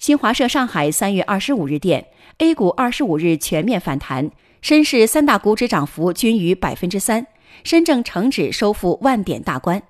新华社上海三月二十五日电 a 股二十五日全面反弹深市三大股指涨幅均逾百分之三深证成指收复万点大关。